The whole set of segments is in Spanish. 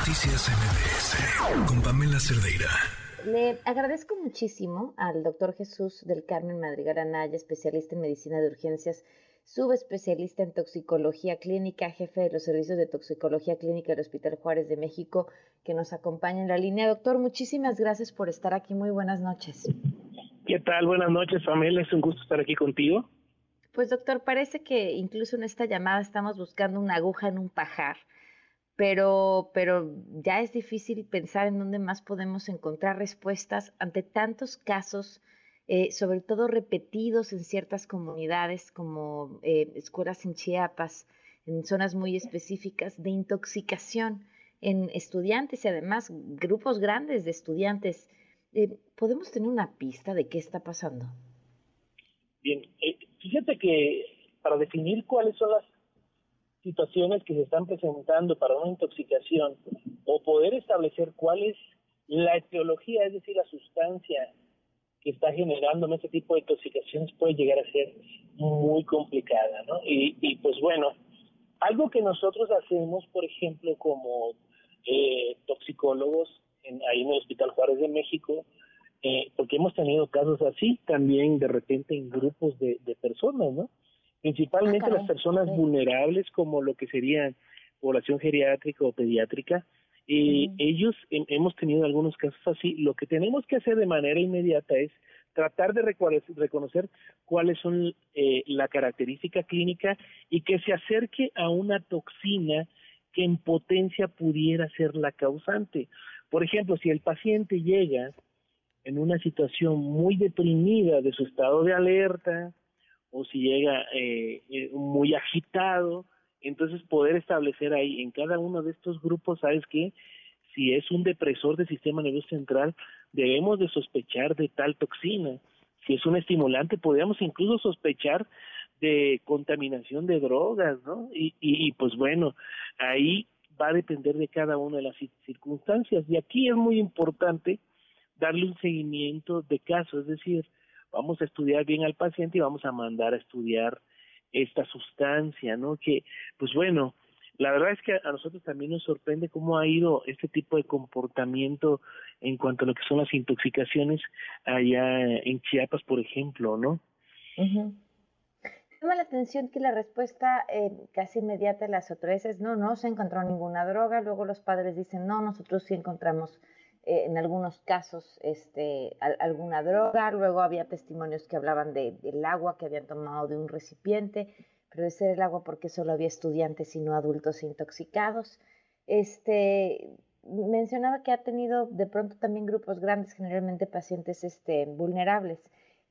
Noticias MBS con Pamela Cerdeira. Le agradezco muchísimo al doctor Jesús del Carmen Madrigal Anaya, especialista en medicina de urgencias, subespecialista en toxicología clínica, jefe de los servicios de toxicología clínica del Hospital Juárez de México, que nos acompaña en la línea. Doctor, muchísimas gracias por estar aquí. Muy buenas noches. ¿Qué tal? Buenas noches, Pamela. Es un gusto estar aquí contigo. Pues doctor, parece que incluso en esta llamada estamos buscando una aguja en un pajar pero, pero ya es difícil pensar en dónde más podemos encontrar respuestas ante tantos casos, eh, sobre todo repetidos en ciertas comunidades como eh, escuelas en Chiapas, en zonas muy específicas, de intoxicación en estudiantes y además grupos grandes de estudiantes. Eh, ¿Podemos tener una pista de qué está pasando? Bien, fíjate que para definir cuáles son las situaciones que se están presentando para una intoxicación o poder establecer cuál es la etiología, es decir, la sustancia que está generando ese tipo de intoxicaciones puede llegar a ser muy complicada, ¿no? Y, y pues bueno, algo que nosotros hacemos, por ejemplo, como eh, toxicólogos en, ahí en el Hospital Juárez de México, eh, porque hemos tenido casos así también de repente en grupos de, de personas, ¿no? Principalmente ah, las personas vulnerables como lo que serían población geriátrica o pediátrica. y Ellos hemos tenido algunos casos así. Lo que tenemos que hacer de manera inmediata es tratar de reconocer cuáles son eh, la característica clínica y que se acerque a una toxina que en potencia pudiera ser la causante. Por ejemplo, si el paciente llega en una situación muy deprimida de su estado de alerta, o si llega eh, eh, muy agitado, entonces poder establecer ahí en cada uno de estos grupos, ¿sabes qué? Si es un depresor del sistema nervioso central, debemos de sospechar de tal toxina. Si es un estimulante, podríamos incluso sospechar de contaminación de drogas, ¿no? Y, y, y pues bueno, ahí va a depender de cada una de las circunstancias. Y aquí es muy importante darle un seguimiento de caso, es decir, vamos a estudiar bien al paciente y vamos a mandar a estudiar esta sustancia, ¿no? Que, pues bueno, la verdad es que a nosotros también nos sorprende cómo ha ido este tipo de comportamiento en cuanto a lo que son las intoxicaciones allá en Chiapas, por ejemplo, ¿no? Uh Llama la atención que la respuesta eh, casi inmediata de las autoridades no, no se encontró ninguna droga, luego los padres dicen, no, nosotros sí encontramos eh, en algunos casos este, alguna droga, luego había testimonios que hablaban de, del agua que habían tomado de un recipiente, pero de ser el agua porque solo había estudiantes y no adultos intoxicados. Este, mencionaba que ha tenido de pronto también grupos grandes, generalmente pacientes este, vulnerables.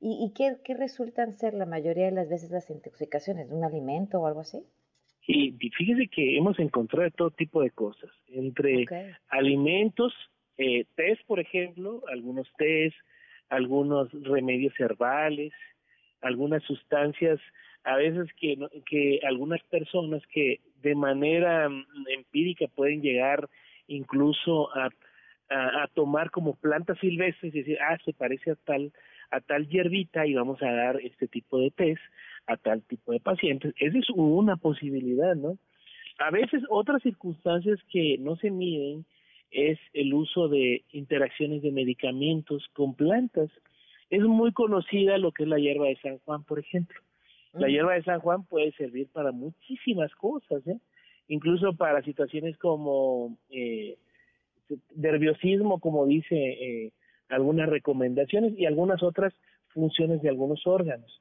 ¿Y, y qué, qué, resultan ser la mayoría de las veces las intoxicaciones? ¿De un alimento o algo así? Y fíjese que hemos encontrado todo tipo de cosas, entre alimentos, eh, test, por ejemplo, algunos test, algunos remedios herbales, algunas sustancias, a veces que, que algunas personas que de manera mm, empírica pueden llegar incluso a, a, tomar como plantas silvestres y decir, ah, se parece a tal, a tal hierbita y vamos a dar este tipo de test a tal tipo de pacientes. Esa es una posibilidad, ¿no? A veces otras circunstancias que no se miden es el uso de interacciones de medicamentos con plantas. Es muy conocida lo que es la hierba de San Juan, por ejemplo. La hierba de San Juan puede servir para muchísimas cosas, ¿eh? incluso para situaciones como eh, nerviosismo, como dice eh, algunas recomendaciones, y algunas otras funciones de algunos órganos,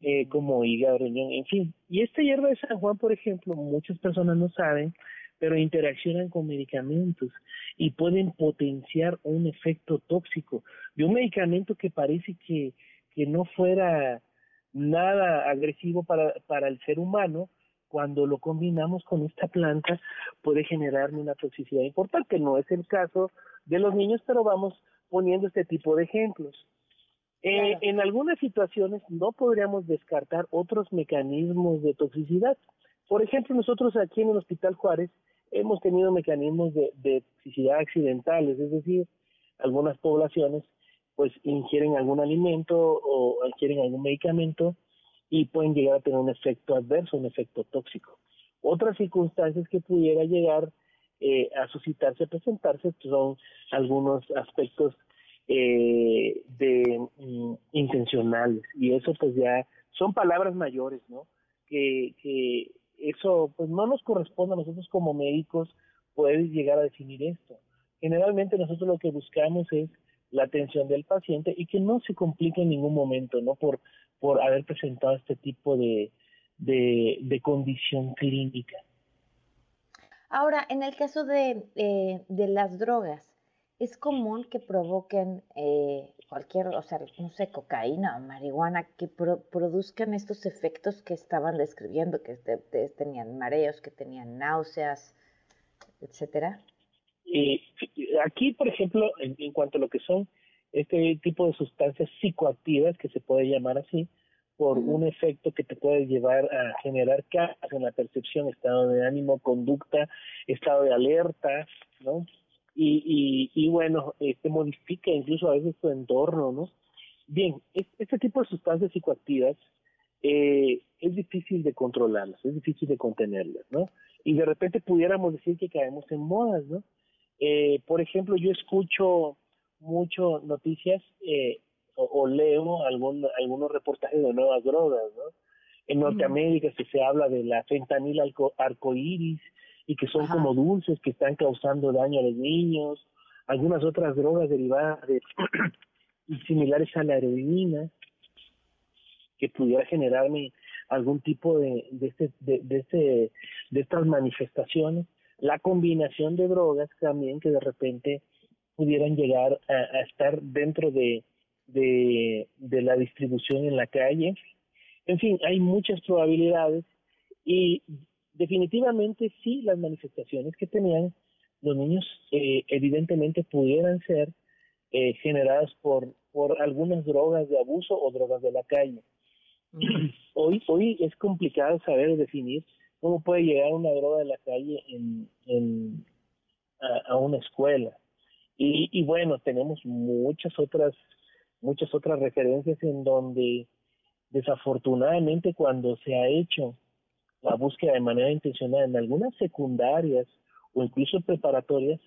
eh, como hígado, riñón, en fin. Y esta hierba de San Juan, por ejemplo, muchas personas no saben, pero interaccionan con medicamentos y pueden potenciar un efecto tóxico de un medicamento que parece que, que no fuera nada agresivo para, para el ser humano, cuando lo combinamos con esta planta puede generar una toxicidad importante. No es el caso de los niños, pero vamos poniendo este tipo de ejemplos. Eh, en algunas situaciones no podríamos descartar otros mecanismos de toxicidad. Por ejemplo, nosotros aquí en el Hospital Juárez hemos tenido mecanismos de, toxicidad accidentales, es decir, algunas poblaciones pues ingieren algún alimento o ingieren algún medicamento y pueden llegar a tener un efecto adverso, un efecto tóxico. Otras circunstancias que pudiera llegar eh, a suscitarse, a presentarse, son algunos aspectos eh, de mm, intencionales y eso pues ya son palabras mayores, ¿no? Que, que eso pues no nos corresponde a nosotros como médicos poder llegar a definir esto. Generalmente nosotros lo que buscamos es la atención del paciente y que no se complique en ningún momento, ¿no? Por, por haber presentado este tipo de, de, condición clínica. Ahora, en el caso de, eh, de las drogas, ¿es común que provoquen eh, cualquier, o sea, no sé, cocaína o marihuana, que produzcan estos efectos que estaban describiendo, que tenían mareos, que tenían náuseas, etcétera? Y aquí, por ejemplo, en, cuanto a lo que son este tipo de sustancias psicoactivas, que se puede llamar así, por un efecto que te puede llevar a generar cambios en la percepción, estado de ánimo, conducta, estado de alerta, ¿no? Y, y, y bueno, este modifica incluso a veces tu entorno, ¿no? Bien, este tipo de sustancias psicoactivas eh, es difícil de controlarlas, es difícil de contenerlas, ¿no? Y de repente pudiéramos decir que caemos en modas, ¿no? Eh, por ejemplo, yo escucho mucho noticias eh, o, leo algún, algunos reportajes de nuevas drogas, ¿no? En Norteamérica se habla de la fentanil arcoíris y que son como dulces que están causando daño a los niños, algunas otras drogas derivadas de similares a la heroína que pudiera generarme algún tipo de de este, de, de, este, de estas manifestaciones la combinación de drogas también que de repente pudieran llegar a, estar dentro de, de, la distribución en la calle. En fin, hay muchas probabilidades y definitivamente sí las manifestaciones que tenían los niños eh, evidentemente pudieran ser eh, generadas por, por algunas drogas de abuso o drogas de la calle. Hoy, hoy es complicado saber definir cómo puede llegar una droga de la calle en, en a, una escuela. Y, y bueno, tenemos muchas otras muchas otras referencias en donde desafortunadamente cuando se ha hecho la búsqueda de manera intencional en algunas secundarias o incluso preparatorias,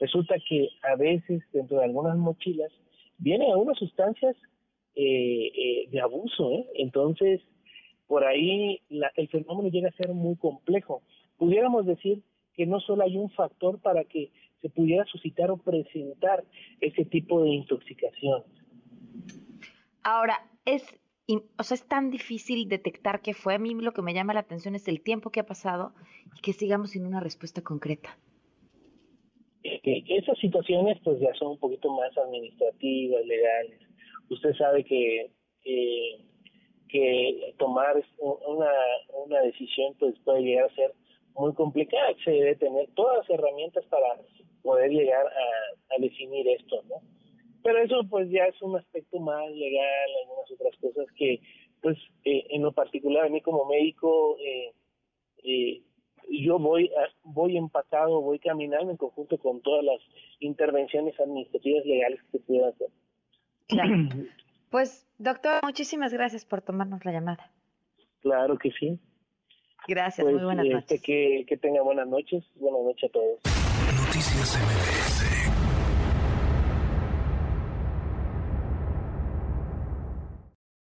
resulta que a veces dentro de algunas mochilas vienen algunas sustancias eh, eh, de abuso, ¿eh? entonces por ahí el fenómeno llega a ser muy complejo. Pudiéramos decir que no solo hay un factor para que se pudiera suscitar o presentar ese tipo de intoxicación. Ahora, es, o sea, es tan difícil detectar qué fue. A mí lo que me llama la atención es el tiempo que ha pasado y que sigamos sin una respuesta concreta. esas situaciones pues ya son un poquito más administrativas, legales. Usted sabe que que tomar una, una decisión pues puede llegar a ser muy complicada, se debe tener todas las herramientas para poder llegar a, a definir esto, ¿no? Pero eso pues ya es un aspecto más legal, algunas otras cosas que pues eh, en lo particular a mí como médico eh, eh, yo voy voy empatado, voy caminando en conjunto con todas las intervenciones administrativas legales que se puedan hacer. Pues, doctor, muchísimas gracias por tomarnos la llamada. Claro que sí. Gracias, muy pues, buenas este, noches. Que, que tenga buenas noches. Buenas noches a todos. Noticias MBS